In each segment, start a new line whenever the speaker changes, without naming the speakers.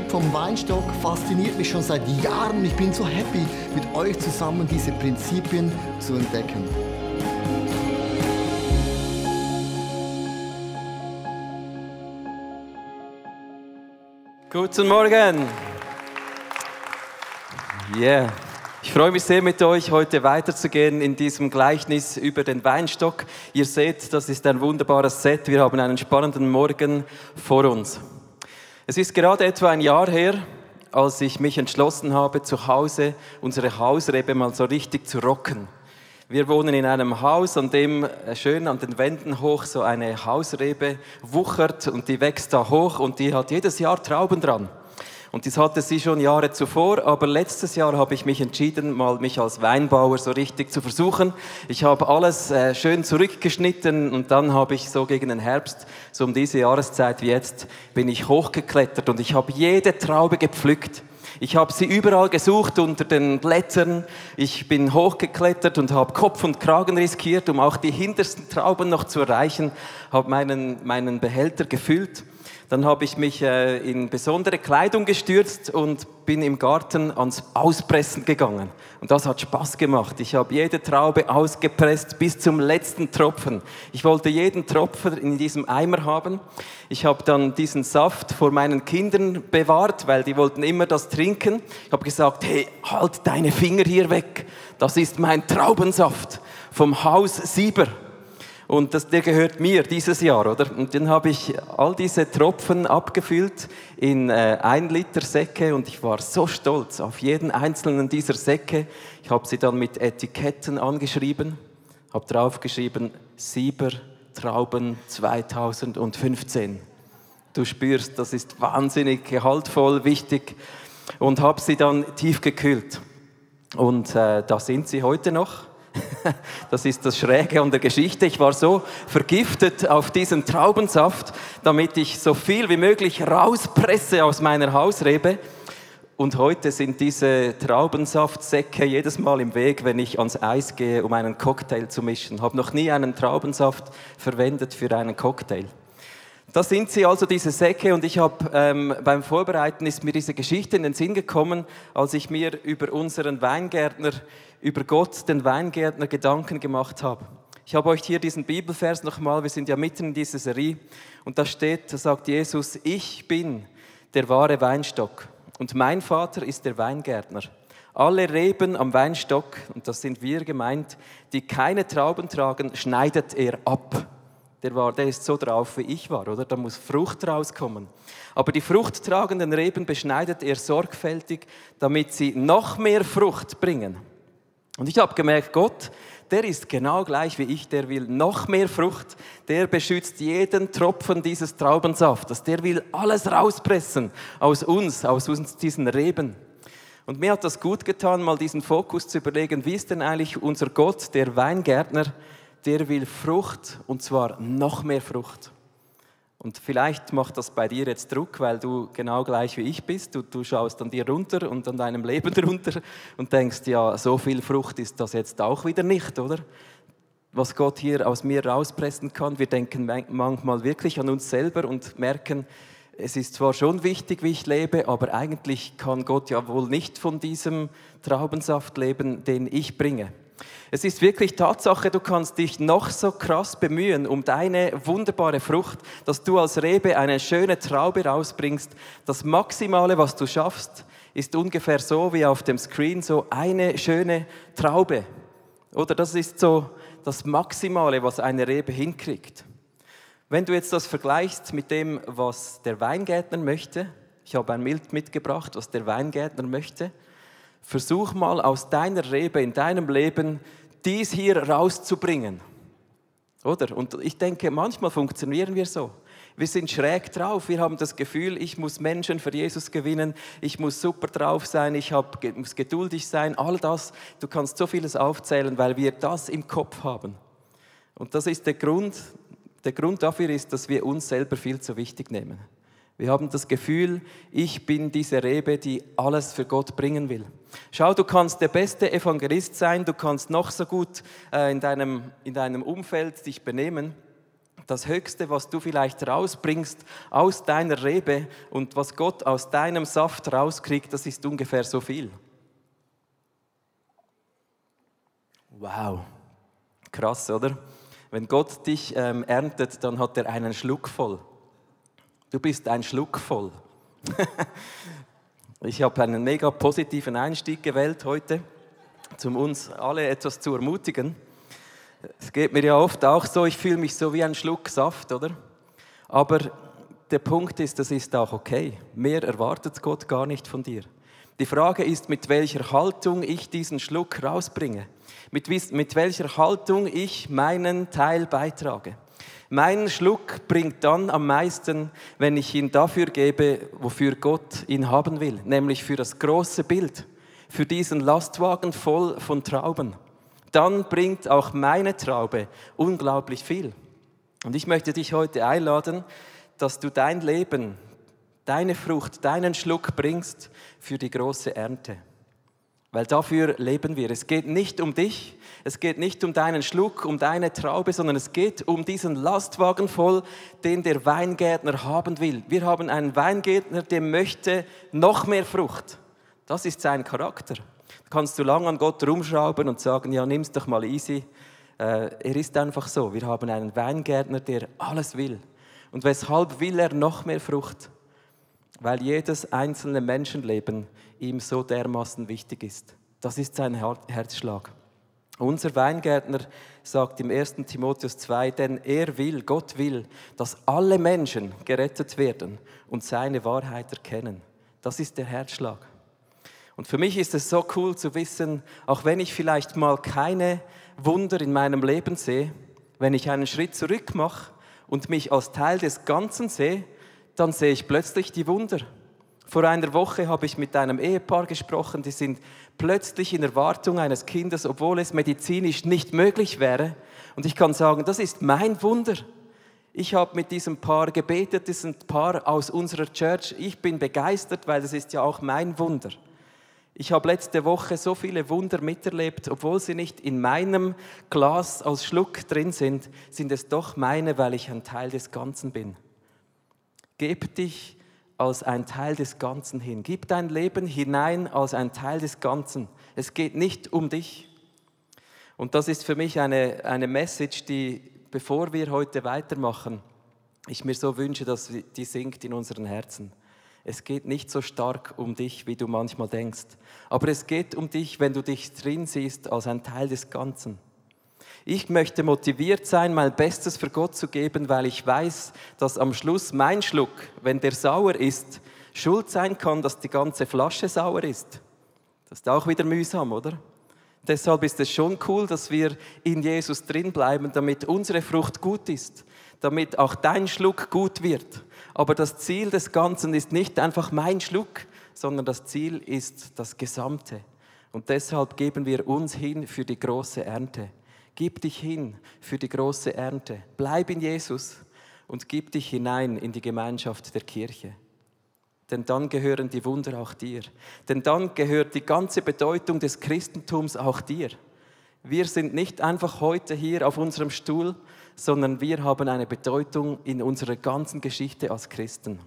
Prinzip vom Weinstock fasziniert mich schon seit Jahren. Ich bin so happy, mit euch zusammen diese Prinzipien zu entdecken.
Guten Morgen. Yeah. Ich freue mich sehr, mit euch heute weiterzugehen in diesem Gleichnis über den Weinstock. Ihr seht, das ist ein wunderbares Set. Wir haben einen spannenden Morgen vor uns. Es ist gerade etwa ein Jahr her, als ich mich entschlossen habe, zu Hause unsere Hausrebe mal so richtig zu rocken. Wir wohnen in einem Haus, an dem äh, schön an den Wänden hoch so eine Hausrebe wuchert und die wächst da hoch und die hat jedes Jahr Trauben dran. Und das hatte sie schon Jahre zuvor, aber letztes Jahr habe ich mich entschieden, mal mich als Weinbauer so richtig zu versuchen. Ich habe alles äh, schön zurückgeschnitten und dann habe ich so gegen den Herbst, so um diese Jahreszeit wie jetzt, bin ich hochgeklettert und ich habe jede Traube gepflückt. Ich habe sie überall gesucht unter den Blättern. Ich bin hochgeklettert und habe Kopf und Kragen riskiert, um auch die hintersten Trauben noch zu erreichen. Habe meinen, meinen Behälter gefüllt. Dann habe ich mich äh, in besondere Kleidung gestürzt und bin im Garten ans Auspressen gegangen. Und das hat Spaß gemacht. Ich habe jede Traube ausgepresst bis zum letzten Tropfen. Ich wollte jeden Tropfen in diesem Eimer haben. Ich habe dann diesen Saft vor meinen Kindern bewahrt, weil die wollten immer das trinken. Ich habe gesagt, hey, halt deine Finger hier weg. Das ist mein Traubensaft vom Haus Sieber. Und das, der gehört mir dieses Jahr, oder? Und dann habe ich all diese Tropfen abgefüllt in äh, ein Liter Säcke und ich war so stolz auf jeden einzelnen dieser Säcke. Ich habe sie dann mit Etiketten angeschrieben, habe draufgeschrieben, Sieber Trauben 2015. Du spürst, das ist wahnsinnig gehaltvoll, wichtig und habe sie dann tief gekühlt. Und äh, da sind sie heute noch. Das ist das Schräge an der Geschichte. Ich war so vergiftet auf diesen Traubensaft, damit ich so viel wie möglich rauspresse aus meiner Hausrebe. Und heute sind diese Traubensaftsäcke jedes Mal im Weg, wenn ich ans Eis gehe, um einen Cocktail zu mischen. Ich habe noch nie einen Traubensaft verwendet für einen Cocktail. Da sind sie also, diese Säcke, und ich habe ähm, beim Vorbereiten ist mir diese Geschichte in den Sinn gekommen, als ich mir über unseren Weingärtner, über Gott, den Weingärtner, Gedanken gemacht habe. Ich habe euch hier diesen Bibelvers nochmal, wir sind ja mitten in dieser Serie, und da steht, da sagt Jesus, ich bin der wahre Weinstock. Und mein Vater ist der Weingärtner. Alle Reben am Weinstock, und das sind wir gemeint, die keine Trauben tragen, schneidet er ab der, war, der ist so drauf, wie ich war, oder? Da muss Frucht rauskommen. Aber die fruchttragenden Reben beschneidet er sorgfältig, damit sie noch mehr Frucht bringen. Und ich habe gemerkt, Gott, der ist genau gleich wie ich, der will noch mehr Frucht, der beschützt jeden Tropfen dieses Traubensaftes, der will alles rauspressen aus uns, aus uns diesen Reben. Und mir hat das gut getan, mal diesen Fokus zu überlegen, wie ist denn eigentlich unser Gott, der Weingärtner, der will Frucht und zwar noch mehr Frucht. Und vielleicht macht das bei dir jetzt Druck, weil du genau gleich wie ich bist. Du, du schaust an dir runter und an deinem Leben runter und denkst, ja, so viel Frucht ist das jetzt auch wieder nicht, oder? Was Gott hier aus mir rauspressen kann. Wir denken manchmal wirklich an uns selber und merken, es ist zwar schon wichtig, wie ich lebe, aber eigentlich kann Gott ja wohl nicht von diesem Traubensaft leben, den ich bringe. Es ist wirklich Tatsache, du kannst dich noch so krass bemühen um deine wunderbare Frucht, dass du als Rebe eine schöne Traube rausbringst. Das Maximale, was du schaffst, ist ungefähr so wie auf dem Screen so eine schöne Traube. Oder das ist so das Maximale, was eine Rebe hinkriegt. Wenn du jetzt das vergleichst mit dem, was der Weingärtner möchte, ich habe ein Bild mitgebracht, was der Weingärtner möchte, versuch mal aus deiner Rebe in deinem Leben dies hier rauszubringen. Oder? Und ich denke, manchmal funktionieren wir so. Wir sind schräg drauf. Wir haben das Gefühl, ich muss Menschen für Jesus gewinnen. Ich muss super drauf sein. Ich hab, muss geduldig sein. All das. Du kannst so vieles aufzählen, weil wir das im Kopf haben. Und das ist der Grund. Der Grund dafür ist, dass wir uns selber viel zu wichtig nehmen. Wir haben das Gefühl, ich bin diese Rebe, die alles für Gott bringen will. Schau, du kannst der beste Evangelist sein, du kannst noch so gut äh, in, deinem, in deinem Umfeld dich benehmen. Das Höchste, was du vielleicht rausbringst aus deiner Rebe und was Gott aus deinem Saft rauskriegt, das ist ungefähr so viel. Wow, krass, oder? Wenn Gott dich ähm, erntet, dann hat er einen Schluck voll. Du bist ein Schluck voll. ich habe einen mega positiven Einstieg gewählt heute, um uns alle etwas zu ermutigen. Es geht mir ja oft auch so, ich fühle mich so wie ein Schluck Saft, oder? Aber der Punkt ist, das ist auch okay. Mehr erwartet Gott gar nicht von dir. Die Frage ist, mit welcher Haltung ich diesen Schluck rausbringe. Mit, mit welcher Haltung ich meinen Teil beitrage. Mein Schluck bringt dann am meisten, wenn ich ihn dafür gebe, wofür Gott ihn haben will, nämlich für das große Bild, für diesen Lastwagen voll von Trauben dann bringt auch meine Traube unglaublich viel. Und ich möchte dich heute einladen, dass du dein Leben, deine Frucht, deinen Schluck bringst für die große Ernte. Weil dafür leben wir. Es geht nicht um dich, es geht nicht um deinen Schluck, um deine Traube, sondern es geht um diesen Lastwagen voll, den der Weingärtner haben will. Wir haben einen Weingärtner, der möchte noch mehr Frucht. Das ist sein Charakter kannst du lange an Gott rumschrauben und sagen, ja, nimm's doch mal easy. Äh, er ist einfach so. Wir haben einen Weingärtner, der alles will. Und weshalb will er noch mehr Frucht? Weil jedes einzelne Menschenleben ihm so dermaßen wichtig ist. Das ist sein Herzschlag. Unser Weingärtner sagt im 1. Timotheus 2, denn er will, Gott will, dass alle Menschen gerettet werden und seine Wahrheit erkennen. Das ist der Herzschlag. Und für mich ist es so cool zu wissen, auch wenn ich vielleicht mal keine Wunder in meinem Leben sehe, wenn ich einen Schritt zurück mache und mich als Teil des Ganzen sehe, dann sehe ich plötzlich die Wunder. Vor einer Woche habe ich mit einem Ehepaar gesprochen, die sind plötzlich in Erwartung eines Kindes, obwohl es medizinisch nicht möglich wäre. Und ich kann sagen, das ist mein Wunder. Ich habe mit diesem Paar gebetet, das sind ein Paar aus unserer Church. Ich bin begeistert, weil das ist ja auch mein Wunder. Ich habe letzte Woche so viele Wunder miterlebt, obwohl sie nicht in meinem Glas als Schluck drin sind, sind es doch meine, weil ich ein Teil des Ganzen bin. Gib dich als ein Teil des Ganzen hin. Gib dein Leben hinein als ein Teil des Ganzen. Es geht nicht um dich. Und das ist für mich eine, eine Message, die, bevor wir heute weitermachen, ich mir so wünsche, dass die sinkt in unseren Herzen. Es geht nicht so stark um dich, wie du manchmal denkst. Aber es geht um dich, wenn du dich drin siehst, als ein Teil des Ganzen. Ich möchte motiviert sein, mein Bestes für Gott zu geben, weil ich weiß, dass am Schluss mein Schluck, wenn der sauer ist, schuld sein kann, dass die ganze Flasche sauer ist. Das ist auch wieder mühsam, oder? Deshalb ist es schon cool, dass wir in Jesus drin bleiben, damit unsere Frucht gut ist, damit auch dein Schluck gut wird. Aber das Ziel des Ganzen ist nicht einfach mein Schluck, sondern das Ziel ist das Gesamte. Und deshalb geben wir uns hin für die große Ernte. Gib dich hin für die große Ernte. Bleib in Jesus und gib dich hinein in die Gemeinschaft der Kirche. Denn dann gehören die Wunder auch dir. Denn dann gehört die ganze Bedeutung des Christentums auch dir. Wir sind nicht einfach heute hier auf unserem Stuhl, sondern wir haben eine Bedeutung in unserer ganzen Geschichte als Christen.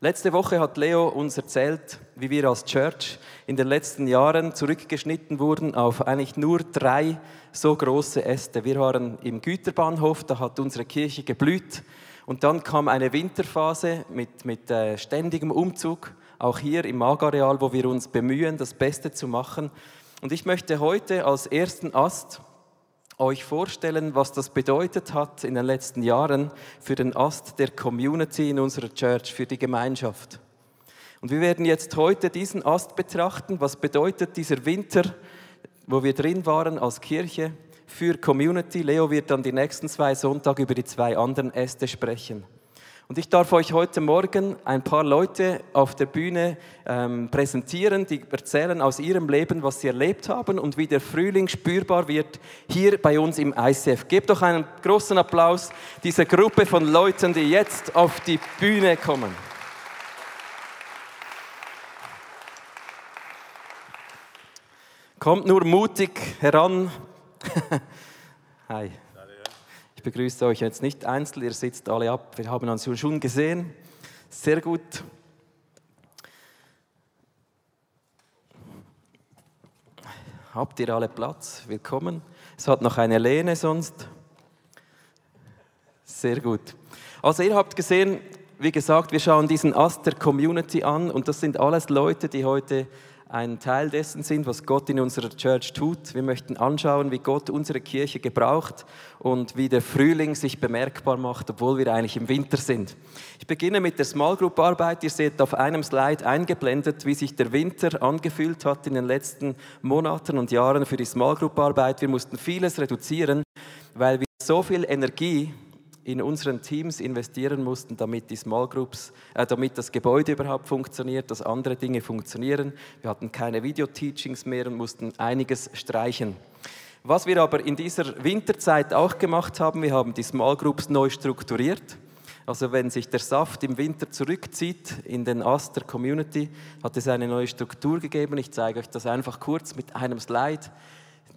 Letzte Woche hat Leo uns erzählt, wie wir als Church in den letzten Jahren zurückgeschnitten wurden auf eigentlich nur drei so große Äste. Wir waren im Güterbahnhof, da hat unsere Kirche geblüht. Und dann kam eine Winterphase mit, mit äh, ständigem Umzug, auch hier im Magareal, wo wir uns bemühen, das Beste zu machen. Und ich möchte heute als ersten Ast euch vorstellen, was das bedeutet hat in den letzten Jahren für den Ast der Community in unserer Church, für die Gemeinschaft. Und wir werden jetzt heute diesen Ast betrachten. Was bedeutet dieser Winter, wo wir drin waren als Kirche, für Community? Leo wird dann die nächsten zwei Sonntage über die zwei anderen Äste sprechen. Und ich darf euch heute Morgen ein paar Leute auf der Bühne ähm, präsentieren, die erzählen aus ihrem Leben, was sie erlebt haben und wie der Frühling spürbar wird hier bei uns im ICF. Gebt doch einen großen Applaus dieser Gruppe von Leuten, die jetzt auf die Bühne kommen. Kommt nur mutig heran. Hi begrüße euch jetzt nicht einzeln, ihr sitzt alle ab. Wir haben uns schon gesehen. Sehr gut. Habt ihr alle Platz? Willkommen. Es hat noch eine Lehne sonst. Sehr gut. Also ihr habt gesehen, wie gesagt, wir schauen diesen Ast der Community an und das sind alles Leute, die heute ein Teil dessen sind, was Gott in unserer Church tut. Wir möchten anschauen, wie Gott unsere Kirche gebraucht und wie der Frühling sich bemerkbar macht, obwohl wir eigentlich im Winter sind. Ich beginne mit der Small Group Arbeit. Ihr seht auf einem Slide eingeblendet, wie sich der Winter angefühlt hat in den letzten Monaten und Jahren für die Small Group Arbeit. Wir mussten vieles reduzieren, weil wir so viel Energie in unseren Teams investieren mussten, damit die Small Groups, äh, damit das Gebäude überhaupt funktioniert, dass andere Dinge funktionieren. Wir hatten keine Video-Teachings mehr und mussten einiges streichen. Was wir aber in dieser Winterzeit auch gemacht haben, wir haben die Small Groups neu strukturiert. Also wenn sich der Saft im Winter zurückzieht in den Ast der Community, hat es eine neue Struktur gegeben. Ich zeige euch das einfach kurz mit einem Slide.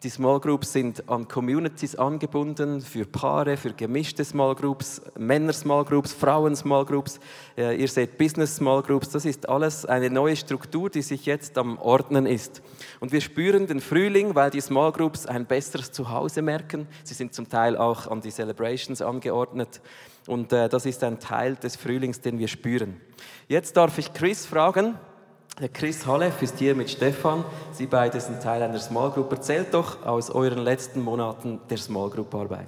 Die Small Groups sind an Communities angebunden, für Paare, für gemischte Small Groups, Männer Small Groups, Frauen Small Groups. Äh, ihr seht Business Small Groups. Das ist alles eine neue Struktur, die sich jetzt am Ordnen ist. Und wir spüren den Frühling, weil die Small Groups ein besseres Zuhause merken. Sie sind zum Teil auch an die Celebrations angeordnet. Und äh, das ist ein Teil des Frühlings, den wir spüren. Jetzt darf ich Chris fragen, Chris Halef ist hier mit Stefan. Sie beide sind Teil einer Small Group. Erzählt doch aus euren letzten Monaten der Small Group Arbeit.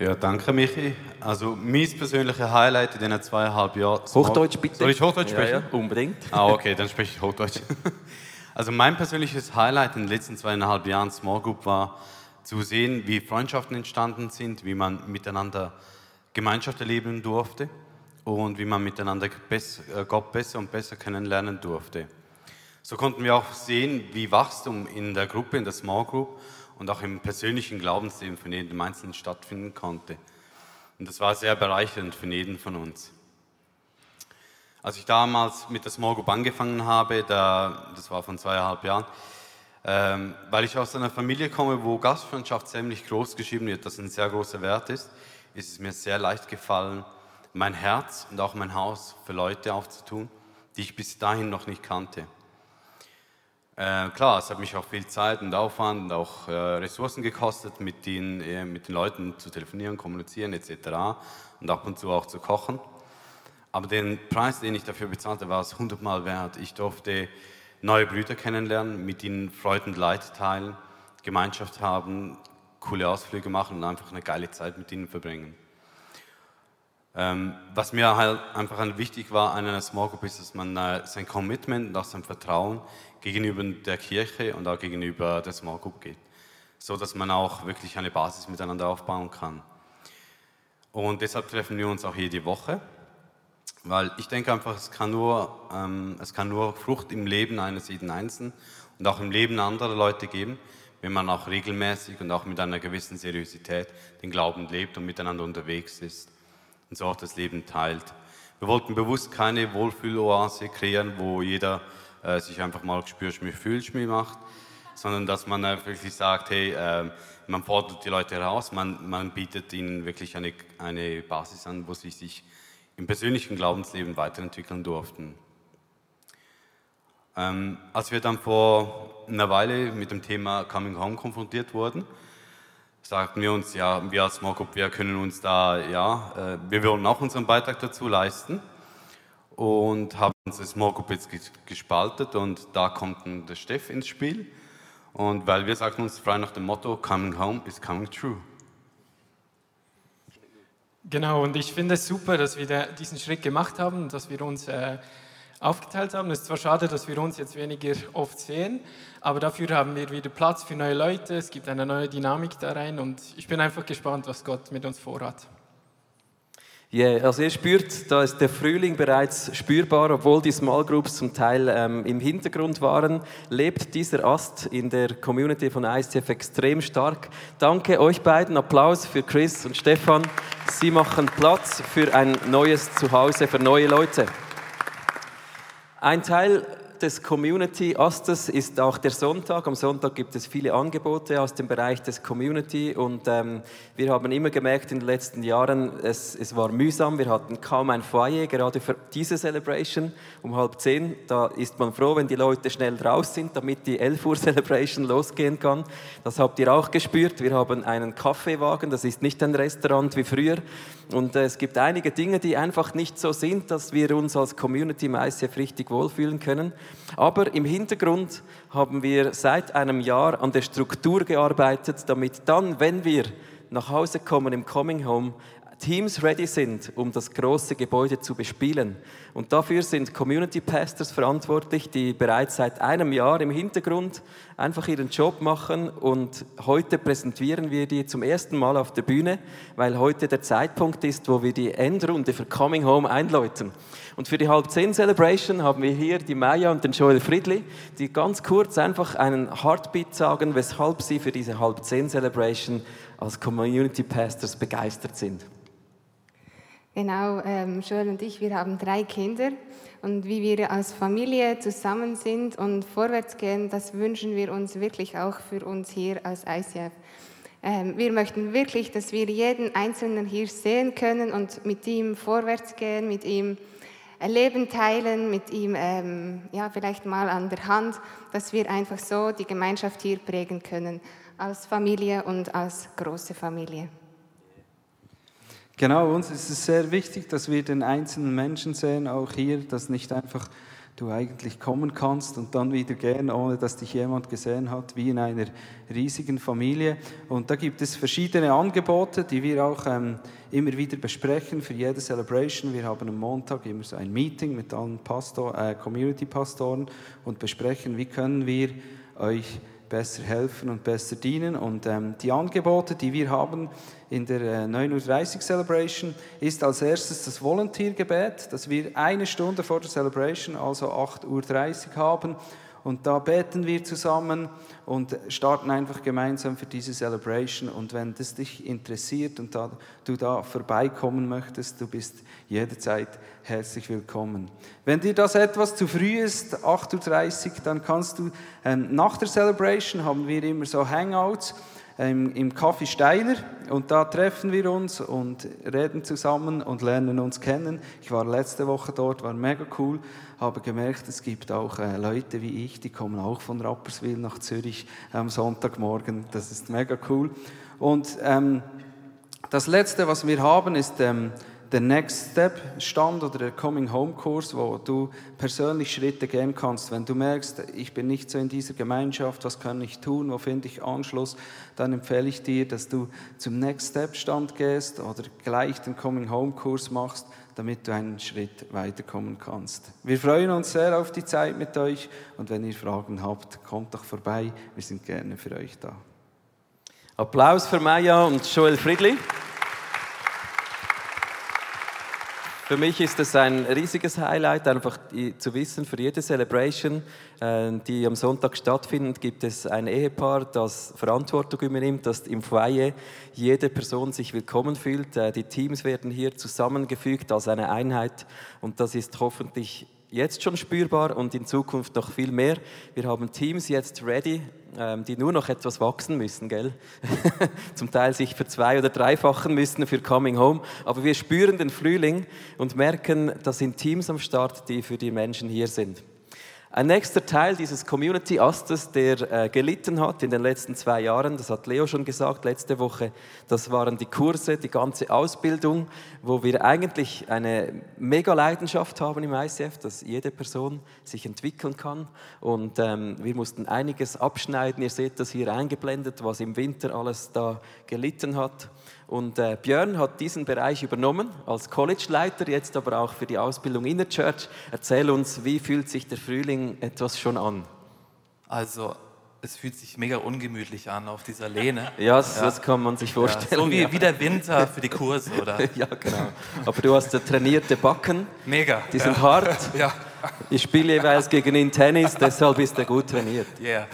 Ja, danke Michi. Also mein persönliches Highlight in diesen zweieinhalb Jahren...
Hochdeutsch bitte.
Soll ich Hochdeutsch sprechen?
Ja, ja, unbedingt.
Ah, okay, dann spreche ich Hochdeutsch. Also mein persönliches Highlight in den letzten zweieinhalb Jahren Small Group war zu sehen, wie Freundschaften entstanden sind, wie man miteinander Gemeinschaft erleben durfte und wie man miteinander äh, Gott besser und besser kennenlernen durfte. So konnten wir auch sehen, wie Wachstum in der Gruppe, in der Small Group und auch im persönlichen Glaubensleben von jedem Einzelnen stattfinden konnte. Und das war sehr bereichernd für jeden von uns. Als ich damals mit der Small Group angefangen habe, da, das war von zweieinhalb Jahren, ähm, weil ich aus einer Familie komme, wo Gastfreundschaft ziemlich groß geschrieben wird, das ein sehr großer Wert ist, ist es mir sehr leicht gefallen, mein Herz und auch mein Haus für Leute aufzutun, die ich bis dahin noch nicht kannte. Äh, klar, es hat mich auch viel Zeit und Aufwand und auch äh, Ressourcen gekostet, mit den, äh, mit den Leuten zu telefonieren, kommunizieren etc. und ab und zu auch zu kochen. Aber den Preis, den ich dafür bezahlte, war es hundertmal wert. Ich durfte neue Brüder kennenlernen, mit ihnen Freude und Leid teilen, Gemeinschaft haben, coole Ausflüge machen und einfach eine geile Zeit mit ihnen verbringen. Ähm, was mir halt einfach wichtig war an einer Small Group ist, dass man äh, sein Commitment und auch sein Vertrauen gegenüber der Kirche und auch gegenüber der Small Group geht. So dass man auch wirklich eine Basis miteinander aufbauen kann. Und deshalb treffen wir uns auch jede Woche, weil ich denke einfach, es kann nur, ähm, es kann nur Frucht im Leben eines jeden Einzelnen und auch im Leben anderer Leute geben, wenn man auch regelmäßig und auch mit einer gewissen Seriosität den Glauben lebt und miteinander unterwegs ist und so auch das Leben teilt. Wir wollten bewusst keine Wohlfühloase kreieren, wo jeder äh, sich einfach mal spürst mich, fühlst mich macht, sondern dass man äh, wirklich sagt, hey, äh, man fordert die Leute heraus, man, man bietet ihnen wirklich eine, eine Basis an, wo sie sich im persönlichen Glaubensleben weiterentwickeln durften. Ähm, als wir dann vor einer Weile mit dem Thema Coming Home konfrontiert wurden, sagten wir uns, ja, wir als Small Group, wir können uns da, ja, äh, wir wollen auch unseren Beitrag dazu leisten und haben unsere Small Group jetzt gespaltet und da kommt dann der Steff ins Spiel und weil wir sagten uns frei nach dem Motto, coming home is coming true.
Genau, und ich finde es super, dass wir diesen Schritt gemacht haben, dass wir uns äh, aufgeteilt haben. Es ist zwar schade, dass wir uns jetzt weniger oft sehen, aber dafür haben wir wieder Platz für neue Leute. Es gibt eine neue Dynamik da rein und ich bin einfach gespannt, was Gott mit uns vorhat.
Ja, yeah, also ihr spürt, da ist der Frühling bereits spürbar, obwohl die Small Groups zum Teil ähm, im Hintergrund waren, lebt dieser Ast in der Community von ICF extrem stark. Danke euch beiden, Applaus für Chris und Stefan. Sie machen Platz für ein neues Zuhause für neue Leute. Ein Teil des Community Astes ist auch der Sonntag. Am Sonntag gibt es viele Angebote aus dem Bereich des Community und ähm, wir haben immer gemerkt in den letzten Jahren, es, es war mühsam. Wir hatten kaum ein Foyer, gerade für diese Celebration um halb zehn. Da ist man froh, wenn die Leute schnell raus sind, damit die 11 Uhr Celebration losgehen kann. Das habt ihr auch gespürt. Wir haben einen Kaffeewagen, das ist nicht ein Restaurant wie früher. Und äh, es gibt einige Dinge, die einfach nicht so sind, dass wir uns als Community ICF richtig wohlfühlen können. Aber im Hintergrund haben wir seit einem Jahr an der Struktur gearbeitet, damit dann, wenn wir nach Hause kommen im Coming Home, Teams ready sind, um das große Gebäude zu bespielen. Und dafür sind Community Pastors verantwortlich, die bereits seit einem Jahr im Hintergrund einfach ihren Job machen. Und heute präsentieren wir die zum ersten Mal auf der Bühne, weil heute der Zeitpunkt ist, wo wir die Endrunde für Coming Home einläuten. Und für die Halb 10 Celebration haben wir hier die Maya und den Joel Friedli, die ganz kurz einfach einen Heartbeat sagen, weshalb sie für diese Halb 10 Celebration als Community Pastors begeistert sind.
Genau, ähm, Joel und ich, wir haben drei Kinder und wie wir als Familie zusammen sind und vorwärts gehen, das wünschen wir uns wirklich auch für uns hier als ICF. Ähm, wir möchten wirklich, dass wir jeden Einzelnen hier sehen können und mit ihm vorwärts gehen, mit ihm Leben teilen, mit ihm ähm, ja, vielleicht mal an der Hand, dass wir einfach so die Gemeinschaft hier prägen können, als Familie und als große Familie.
Genau, uns ist es sehr wichtig, dass wir den einzelnen Menschen sehen, auch hier, dass nicht einfach du eigentlich kommen kannst und dann wieder gehen, ohne dass dich jemand gesehen hat, wie in einer riesigen Familie. Und da gibt es verschiedene Angebote, die wir auch ähm, immer wieder besprechen für jede Celebration. Wir haben am Montag immer so ein Meeting mit allen Pastor, äh, Community-Pastoren und besprechen, wie können wir euch besser helfen und besser dienen. Und ähm, die Angebote, die wir haben in der äh, 9.30 Uhr Celebration, ist als erstes das Volunteergebet, das wir eine Stunde vor der Celebration, also 8.30 Uhr haben. Und da beten wir zusammen und starten einfach gemeinsam für diese Celebration. Und wenn das dich interessiert und da, du da vorbeikommen möchtest, du bist jederzeit herzlich willkommen. Wenn dir das etwas zu früh ist, 8.30 Uhr, dann kannst du, ähm, nach der Celebration haben wir immer so Hangouts ähm, im Café Steiler und da treffen wir uns und reden zusammen und lernen uns kennen. Ich war letzte Woche dort, war mega cool habe gemerkt, es gibt auch äh, Leute wie ich, die kommen auch von Rapperswil nach Zürich am Sonntagmorgen. Das ist mega cool. Und ähm, das Letzte, was wir haben, ist ähm, der Next Step Stand oder der Coming Home Kurs, wo du persönlich Schritte gehen kannst. Wenn du merkst, ich bin nicht so in dieser Gemeinschaft, was kann ich tun, wo finde ich Anschluss, dann empfehle ich dir, dass du zum Next Step Stand gehst oder gleich den Coming Home Kurs machst damit du einen Schritt weiterkommen kannst. Wir freuen uns sehr auf die Zeit mit euch und wenn ihr Fragen habt, kommt doch vorbei. Wir sind gerne für euch da.
Applaus für Maya und Joel Friedli. Für mich ist es ein riesiges Highlight, einfach zu wissen, für jede Celebration, äh, die am Sonntag stattfindet, gibt es ein Ehepaar, das Verantwortung übernimmt, dass im Foyer jede Person sich willkommen fühlt. Äh, die Teams werden hier zusammengefügt als eine Einheit und das ist hoffentlich jetzt schon spürbar und in Zukunft noch viel mehr. Wir haben Teams jetzt ready, ähm, die nur noch etwas wachsen müssen, gell? Zum Teil sich verzwei- oder dreifachen müssen für Coming Home. Aber wir spüren den Frühling und merken, da sind Teams am Start, die für die Menschen hier sind. Ein nächster Teil dieses Community Astes, der äh, gelitten hat in den letzten zwei Jahren, das hat Leo schon gesagt letzte Woche, das waren die Kurse, die ganze Ausbildung, wo wir eigentlich eine mega Leidenschaft haben im ICF, dass jede Person sich entwickeln kann. Und ähm, wir mussten einiges abschneiden. Ihr seht das hier eingeblendet, was im Winter alles da gelitten hat. Und äh, Björn hat diesen Bereich übernommen als College-Leiter, jetzt aber auch für die Ausbildung in der Church. Erzähl uns, wie fühlt sich der Frühling etwas schon an?
Also, es fühlt sich mega ungemütlich an auf dieser Lehne.
Ja, das, ja. das kann man sich vorstellen.
Ja, so wie, wie der Winter für die Kurse, oder?
ja, genau. Aber du hast ja trainierte Backen.
Mega.
Die sind ja. hart. ja. Ich spiele jeweils gegen ihn Tennis, deshalb ist er gut trainiert.
Yeah.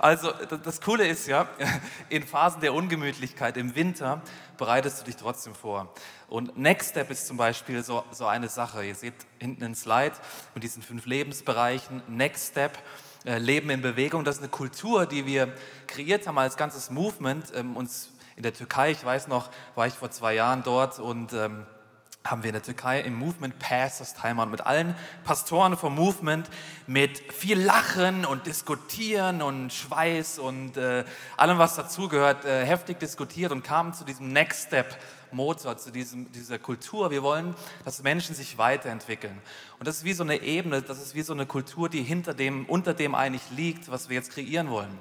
Also das, Coole ist ja, in Phasen der Ungemütlichkeit im Winter bereitest du dich trotzdem vor. Und Next Step ist zum Beispiel so, so eine Sache. Ihr seht hinten einen Slide mit diesen fünf Lebensbereichen. Next Step, äh, Leben in Bewegung, das ist eine Kultur, die wir kreiert haben als ganzes Movement. Ähm, uns in der Türkei, ich weiß noch, war ich vor zwei Jahren dort und ähm, haben wir in der Türkei im Movement Pastors teilgenommen mit allen Pastoren vom Movement mit viel Lachen und Diskutieren und Schweiß und äh, allem, was dazugehört, äh, heftig diskutiert und kamen zu diesem Next Step Motor, zu diesem, dieser Kultur. Wir wollen, dass Menschen sich weiterentwickeln. Und das ist wie so eine Ebene, das ist wie so eine Kultur, die hinter dem, unter dem eigentlich liegt, was wir jetzt kreieren wollen.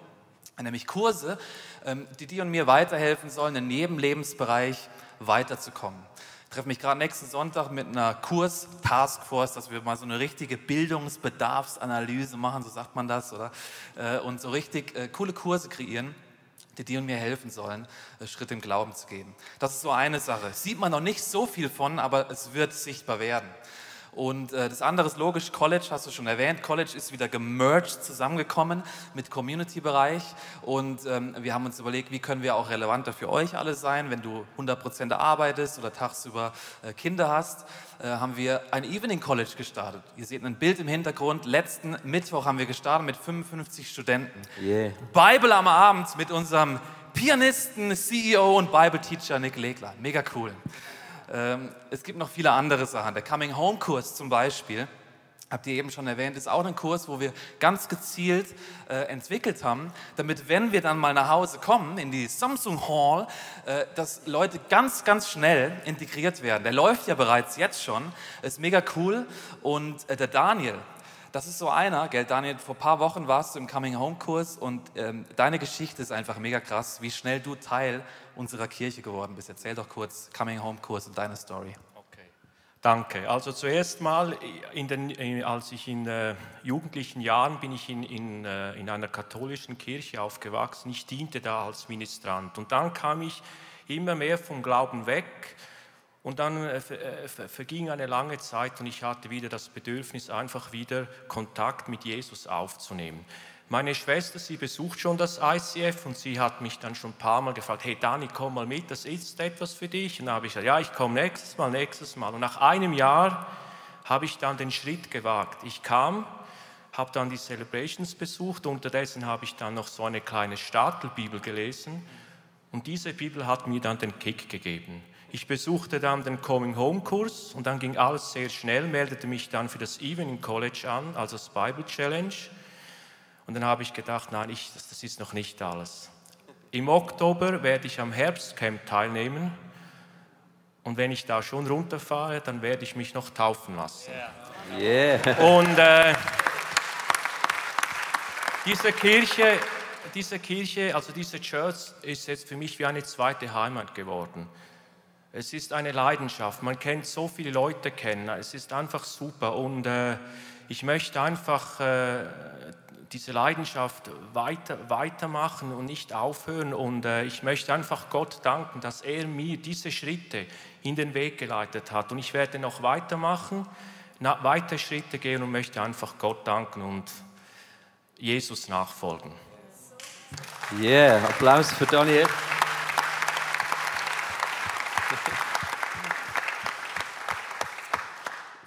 Nämlich Kurse, ähm, die dir und mir weiterhelfen sollen, in jedem Lebensbereich weiterzukommen. Treffe mich gerade nächsten Sonntag mit einer Kurs-Taskforce, dass wir mal so eine richtige Bildungsbedarfsanalyse machen, so sagt man das, oder? Äh, und so richtig äh, coole Kurse kreieren, die dir und mir helfen sollen, äh, Schritt im Glauben zu gehen. Das ist so eine Sache. Sieht man noch nicht so viel von, aber es wird sichtbar werden. Und äh, das andere ist logisch, College, hast du schon erwähnt. College ist wieder gemerged, zusammengekommen mit Community-Bereich. Und ähm, wir haben uns überlegt, wie können wir auch relevanter für euch alle sein, wenn du 100% arbeitest oder tagsüber äh, Kinder hast. Äh, haben wir ein Evening College gestartet. Ihr seht ein Bild im Hintergrund. Letzten Mittwoch haben wir gestartet mit 55 Studenten.
Yeah.
Bible am Abend mit unserem Pianisten, CEO und Bible Teacher Nick Legler. Mega cool. Ähm, es gibt noch viele andere Sachen. Der Coming Home Kurs zum Beispiel, habt ihr eben schon erwähnt, ist auch ein Kurs, wo wir ganz gezielt äh, entwickelt haben, damit, wenn wir dann mal nach Hause kommen in die Samsung Hall, äh, dass Leute ganz, ganz schnell integriert werden. Der läuft ja bereits jetzt schon, ist mega cool. Und äh, der Daniel, das ist so einer, gell, Daniel, vor ein paar Wochen warst du im Coming Home Kurs und ähm, deine Geschichte ist einfach mega krass, wie schnell du Teil unserer Kirche geworden bist. Erzähl doch kurz Coming Home Kurs und deine Story.
Okay, danke. Also zuerst mal, in den, in, als ich in äh, jugendlichen Jahren bin ich in, in, äh, in einer katholischen Kirche aufgewachsen. Ich diente da als Ministrant und dann kam ich immer mehr vom Glauben weg und dann äh, äh, verging eine lange Zeit und ich hatte wieder das Bedürfnis, einfach wieder Kontakt mit Jesus aufzunehmen. Meine Schwester, sie besucht schon das ICF und sie hat mich dann schon ein paar Mal gefragt, hey Dani, komm mal mit, das ist etwas für dich. Und dann habe ich gesagt, ja, ich komme nächstes Mal, nächstes Mal. Und nach einem Jahr habe ich dann den Schritt gewagt. Ich kam, habe dann die Celebrations besucht, unterdessen habe ich dann noch so eine kleine Startelbibel gelesen und diese Bibel hat mir dann den Kick gegeben. Ich besuchte dann den Coming Home Kurs und dann ging alles sehr schnell, meldete mich dann für das Evening College an, also das Bible Challenge. Und dann habe ich gedacht, nein, ich, das, das ist noch nicht alles. Im Oktober werde ich am Herbstcamp teilnehmen und wenn ich da schon runterfahre, dann werde ich mich noch taufen lassen.
Yeah.
Und äh, diese Kirche, diese Kirche, also diese Church ist jetzt für mich wie eine zweite Heimat geworden. Es ist eine Leidenschaft. Man kennt so viele Leute kennen. Es ist einfach super. Und äh, ich möchte einfach äh, diese Leidenschaft weiter, weitermachen und nicht aufhören. Und äh, ich möchte einfach Gott danken, dass er mir diese Schritte in den Weg geleitet hat. Und ich werde noch weitermachen, na, weiter Schritte gehen und möchte einfach Gott danken und Jesus nachfolgen.
Yeah, Applaus für Daniel.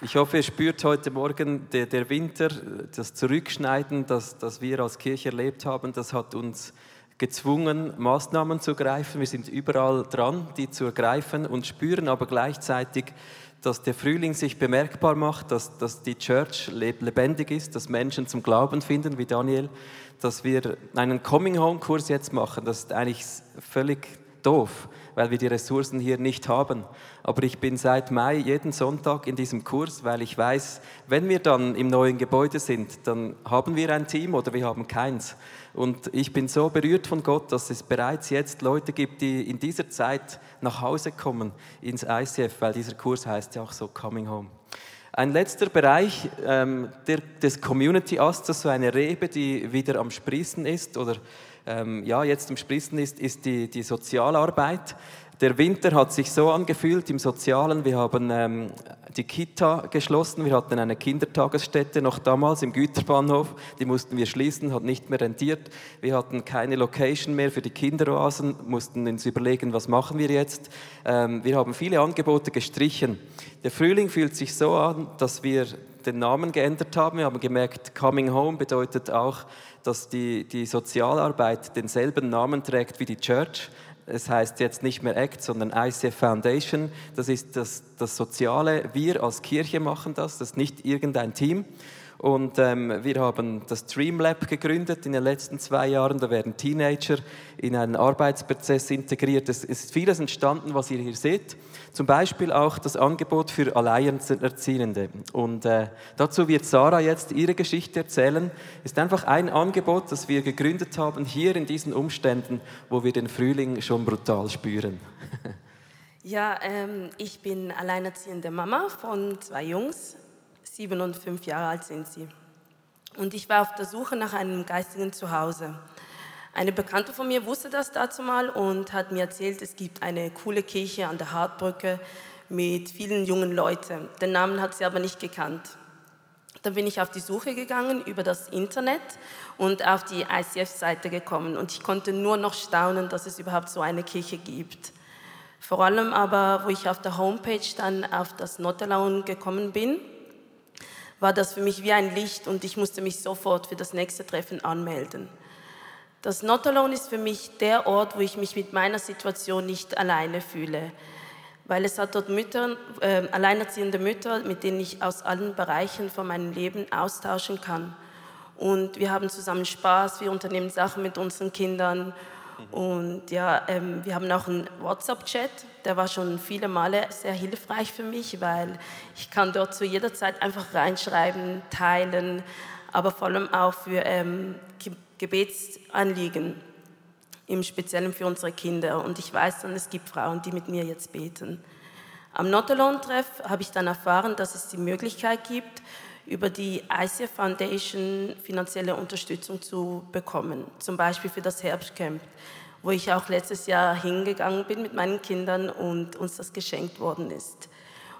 Ich hoffe, ihr spürt heute Morgen, der, der Winter, das Zurückschneiden, das, das wir als Kirche erlebt haben, das hat uns gezwungen, Maßnahmen zu ergreifen. Wir sind überall dran, die zu ergreifen und spüren aber gleichzeitig, dass der Frühling sich bemerkbar macht, dass, dass die Church lebendig ist, dass Menschen zum Glauben finden, wie Daniel, dass wir einen Coming-Home-Kurs jetzt machen. Das ist eigentlich völlig doof, weil wir die Ressourcen hier nicht haben. Aber ich bin seit Mai jeden Sonntag in diesem Kurs, weil ich weiß, wenn wir dann im neuen Gebäude sind, dann haben wir ein Team oder wir haben keins. Und ich bin so berührt von Gott, dass es bereits jetzt Leute gibt, die in dieser Zeit nach Hause kommen ins ICF, weil dieser Kurs heißt ja auch so Coming Home. Ein letzter Bereich ähm, der, des Community Asts, so eine Rebe, die wieder am Sprießen ist oder ähm, ja, jetzt am Sprießen ist, ist die, die Sozialarbeit. Der Winter hat sich so angefühlt im Sozialen. Wir haben ähm, die Kita geschlossen. Wir hatten eine Kindertagesstätte noch damals im Güterbahnhof. Die mussten wir schließen, hat nicht mehr rentiert. Wir hatten keine Location mehr für die Kinderoasen, mussten uns überlegen, was machen wir jetzt. Ähm, wir haben viele Angebote gestrichen. Der Frühling fühlt sich so an, dass wir den Namen geändert haben. Wir haben gemerkt, Coming Home bedeutet auch, dass die, die Sozialarbeit denselben Namen trägt wie die Church. Es heißt jetzt nicht mehr ACT, sondern ICF Foundation. Das ist das, das Soziale. Wir als Kirche machen das, das ist nicht irgendein Team. Und ähm, wir haben das Dream Lab gegründet in den letzten zwei Jahren. Da werden Teenager in einen Arbeitsprozess integriert. Es ist vieles entstanden, was ihr hier seht. Zum Beispiel auch das Angebot für Alleinerziehende. Und äh, dazu wird Sarah jetzt ihre Geschichte erzählen. Ist einfach ein Angebot, das wir gegründet haben hier in diesen Umständen, wo wir den Frühling schon brutal spüren.
Ja, ähm, ich bin alleinerziehende Mama von zwei Jungs sieben und fünf Jahre alt sind sie. Und ich war auf der Suche nach einem geistigen Zuhause. Eine Bekannte von mir wusste das dazu mal und hat mir erzählt, es gibt eine coole Kirche an der Hartbrücke mit vielen jungen Leuten. Den Namen hat sie aber nicht gekannt. Dann bin ich auf die Suche gegangen über das Internet und auf die ICF-Seite gekommen und ich konnte nur noch staunen, dass es überhaupt so eine Kirche gibt. Vor allem aber, wo ich auf der Homepage dann auf das Notalaun gekommen bin, war das für mich wie ein Licht und ich musste mich sofort für das nächste Treffen anmelden. Das Not Alone ist für mich der Ort, wo ich mich mit meiner Situation nicht alleine fühle, weil es hat dort Mütter, äh, alleinerziehende Mütter, mit denen ich aus allen Bereichen von meinem Leben austauschen kann. Und wir haben zusammen Spaß, wir unternehmen Sachen mit unseren Kindern und ja, ähm, wir haben auch einen WhatsApp-Chat, der war schon viele Male sehr hilfreich für mich, weil ich kann dort zu jeder Zeit einfach reinschreiben, teilen, aber vor allem auch für ähm, Gebetsanliegen, im Speziellen für unsere Kinder. Und ich weiß dann, es gibt Frauen, die mit mir jetzt beten. Am Not Alone-Treff habe ich dann erfahren, dass es die Möglichkeit gibt, über die ICF Foundation finanzielle Unterstützung zu bekommen, zum Beispiel für das Herbstcamp, wo ich auch letztes Jahr hingegangen bin mit meinen Kindern und uns das geschenkt worden ist.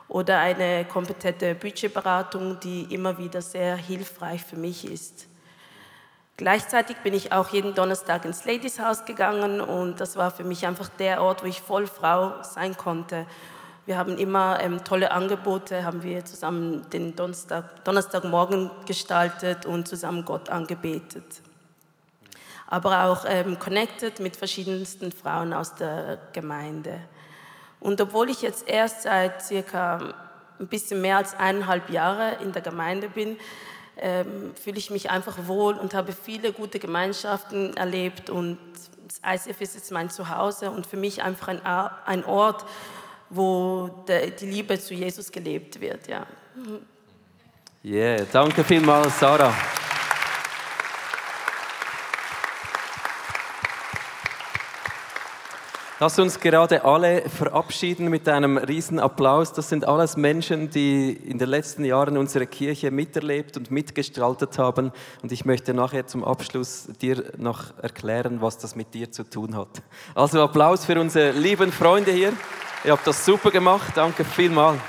Oder eine kompetente Budgetberatung, die immer wieder sehr hilfreich für mich ist. Gleichzeitig bin ich auch jeden Donnerstag ins Ladies House gegangen und das war für mich einfach der Ort, wo ich voll Frau sein konnte wir haben immer ähm, tolle Angebote, haben wir zusammen den Donnerstag, Donnerstagmorgen gestaltet und zusammen Gott angebetet. Aber auch ähm, connected mit verschiedensten Frauen aus der Gemeinde. Und obwohl ich jetzt erst seit circa ein bisschen mehr als eineinhalb Jahre in der Gemeinde bin, ähm, fühle ich mich einfach wohl und habe viele gute Gemeinschaften erlebt und das ICF ist jetzt mein Zuhause und für mich einfach ein, ein Ort, wo die Liebe zu Jesus gelebt wird. Ja.
Yeah, danke vielmals, Sarah. Lass uns gerade alle verabschieden mit einem riesen Applaus. Das sind alles Menschen, die in den letzten Jahren unsere Kirche miterlebt und mitgestaltet haben. Und ich möchte nachher zum Abschluss dir noch erklären, was das mit dir zu tun hat. Also Applaus für unsere lieben Freunde hier. Ihr habt das super gemacht. Danke vielmals.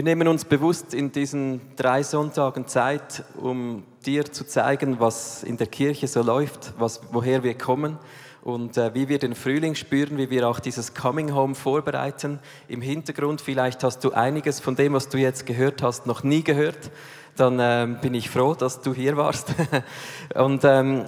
Wir nehmen uns bewusst in diesen drei Sonntagen Zeit, um dir zu zeigen, was in der Kirche so läuft, was, woher wir kommen und äh, wie wir den Frühling spüren, wie wir auch dieses Coming Home vorbereiten. Im Hintergrund vielleicht hast du einiges von dem, was du jetzt gehört hast, noch nie gehört dann ähm, bin ich froh, dass du hier warst. Und ähm,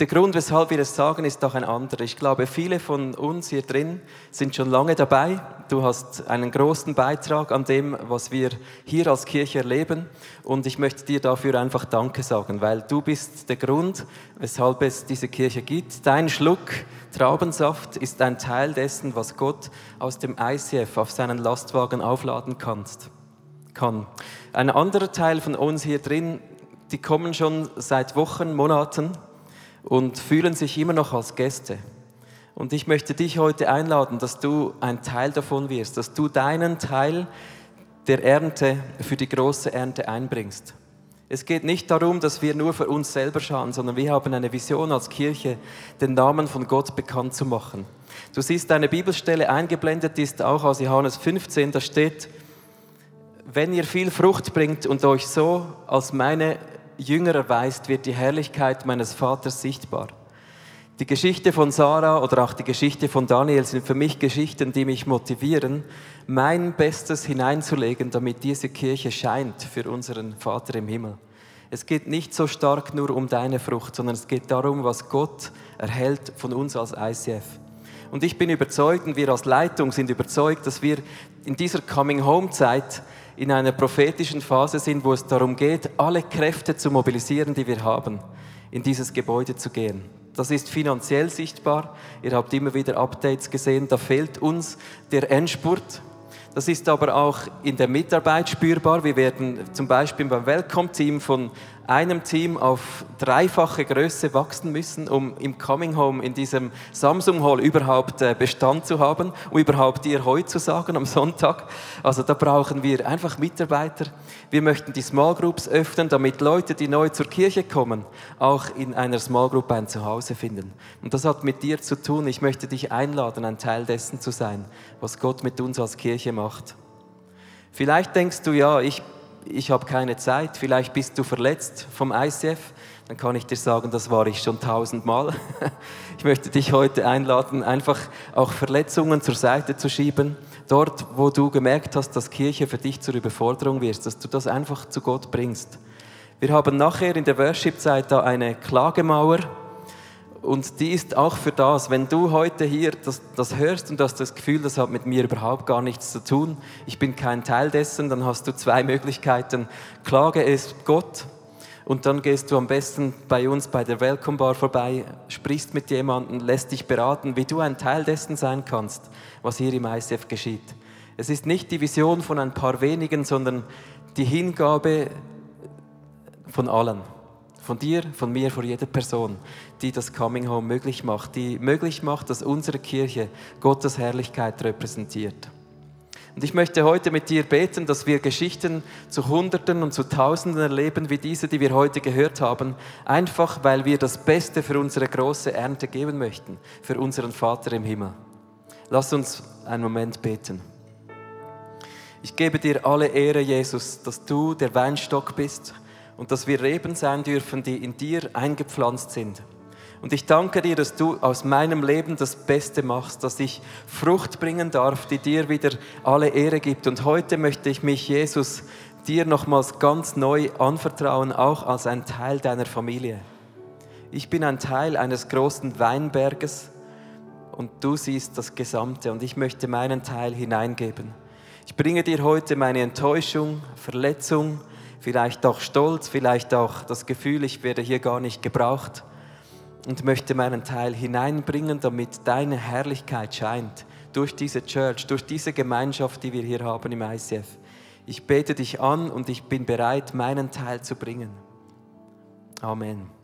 der Grund, weshalb wir es sagen, ist doch ein anderer. Ich glaube, viele von uns hier drin sind schon lange dabei. Du hast einen großen Beitrag an dem, was wir hier als Kirche erleben. Und ich möchte dir dafür einfach Danke sagen, weil du bist der Grund, weshalb es diese Kirche gibt. Dein Schluck Traubensaft ist ein Teil dessen, was Gott aus dem ICF auf seinen Lastwagen aufladen kannst kann. Ein anderer Teil von uns hier drin, die kommen schon seit Wochen, Monaten und fühlen sich immer noch als Gäste. Und ich möchte dich heute einladen, dass du ein Teil davon wirst, dass du deinen Teil der Ernte für die große Ernte einbringst. Es geht nicht darum, dass wir nur für uns selber schauen, sondern wir haben eine Vision als Kirche, den Namen von Gott bekannt zu machen. Du siehst eine Bibelstelle eingeblendet, die ist auch aus Johannes 15, da steht, wenn ihr viel Frucht bringt und euch so als meine Jünger erweist, wird die Herrlichkeit meines Vaters sichtbar. Die Geschichte von Sarah oder auch die Geschichte von Daniel sind für mich Geschichten, die mich motivieren, mein Bestes hineinzulegen, damit diese Kirche scheint für unseren Vater im Himmel. Es geht nicht so stark nur um deine Frucht, sondern es geht darum, was Gott erhält von uns als ICF. Und ich bin überzeugt und wir als Leitung sind überzeugt, dass wir in dieser Coming-Home-Zeit in einer prophetischen Phase sind, wo es darum geht, alle Kräfte zu mobilisieren, die wir haben, in dieses Gebäude zu gehen. Das ist finanziell sichtbar. Ihr habt immer wieder Updates gesehen. Da fehlt uns der Endspurt. Das ist aber auch in der Mitarbeit spürbar. Wir werden zum Beispiel beim Welcome-Team von einem Team auf dreifache Größe wachsen müssen, um im Coming Home in diesem Samsung Hall überhaupt äh, Bestand zu haben, um überhaupt dir heute zu sagen am Sonntag. Also da brauchen wir einfach Mitarbeiter. Wir möchten die Small Groups öffnen, damit Leute, die neu zur Kirche kommen, auch in einer Small Group ein Zuhause finden. Und das hat mit dir zu tun. Ich möchte dich einladen, ein Teil dessen zu sein, was Gott mit uns als Kirche macht. Vielleicht denkst du, ja, ich ich habe keine Zeit, vielleicht bist du verletzt vom ICF, dann kann ich dir sagen, das war ich schon tausendmal. Ich möchte dich heute einladen, einfach auch Verletzungen zur Seite zu schieben. Dort, wo du gemerkt hast, dass Kirche für dich zur Überforderung wird, dass du das einfach zu Gott bringst. Wir haben nachher in der Worship-Zeit da eine Klagemauer und die ist auch für das, wenn du heute hier das, das, hörst und hast das Gefühl, das hat mit mir überhaupt gar nichts zu tun, ich bin kein Teil dessen, dann hast du zwei Möglichkeiten. Klage es Gott und dann gehst du am besten bei uns bei der Welcome Bar vorbei, sprichst mit jemandem, lässt dich beraten, wie du ein Teil dessen sein kannst, was hier im ICF geschieht. Es ist nicht die Vision von ein paar wenigen, sondern die Hingabe von allen. Von dir, von mir, von jeder Person, die das Coming Home möglich macht, die möglich macht, dass unsere Kirche Gottes Herrlichkeit repräsentiert. Und ich möchte heute mit dir beten, dass wir Geschichten zu Hunderten und zu Tausenden erleben, wie diese, die wir heute gehört haben, einfach weil wir das Beste für unsere große Ernte geben möchten, für unseren Vater im Himmel. Lass uns einen Moment beten. Ich gebe dir alle Ehre, Jesus, dass du der Weinstock bist und dass wir Reben sein dürfen, die in dir eingepflanzt sind. Und ich danke dir, dass du aus meinem Leben das Beste machst, dass ich Frucht bringen darf, die dir wieder alle Ehre gibt. Und heute möchte ich mich, Jesus, dir nochmals ganz neu anvertrauen, auch als ein Teil deiner Familie. Ich bin ein Teil eines großen Weinberges und du siehst das Gesamte und ich möchte meinen Teil hineingeben. Ich bringe dir heute meine Enttäuschung, Verletzung, vielleicht auch Stolz, vielleicht auch das Gefühl, ich werde hier gar nicht gebraucht und möchte meinen Teil hineinbringen, damit deine Herrlichkeit scheint durch diese Church, durch diese Gemeinschaft, die wir hier haben im ICF. Ich bete dich an und ich bin bereit, meinen Teil zu bringen. Amen.